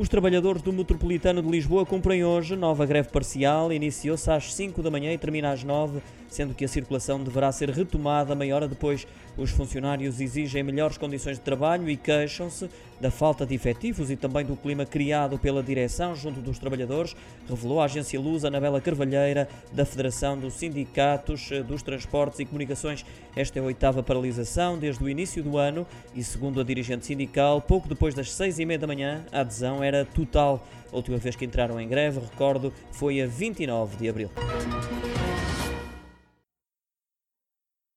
Os trabalhadores do Metropolitano de Lisboa cumprem hoje nova greve parcial. Iniciou-se às 5 da manhã e termina às 9, sendo que a circulação deverá ser retomada meia hora depois. Os funcionários exigem melhores condições de trabalho e queixam-se da falta de efetivos e também do clima criado pela direção junto dos trabalhadores, revelou a agência Luz Anabela Carvalheira, da Federação dos Sindicatos dos Transportes e Comunicações. Esta é a oitava paralisação desde o início do ano e, segundo a dirigente sindical, pouco depois das seis e meia da manhã, a adesão era total. A última vez que entraram em greve, recordo, foi a 29 de abril.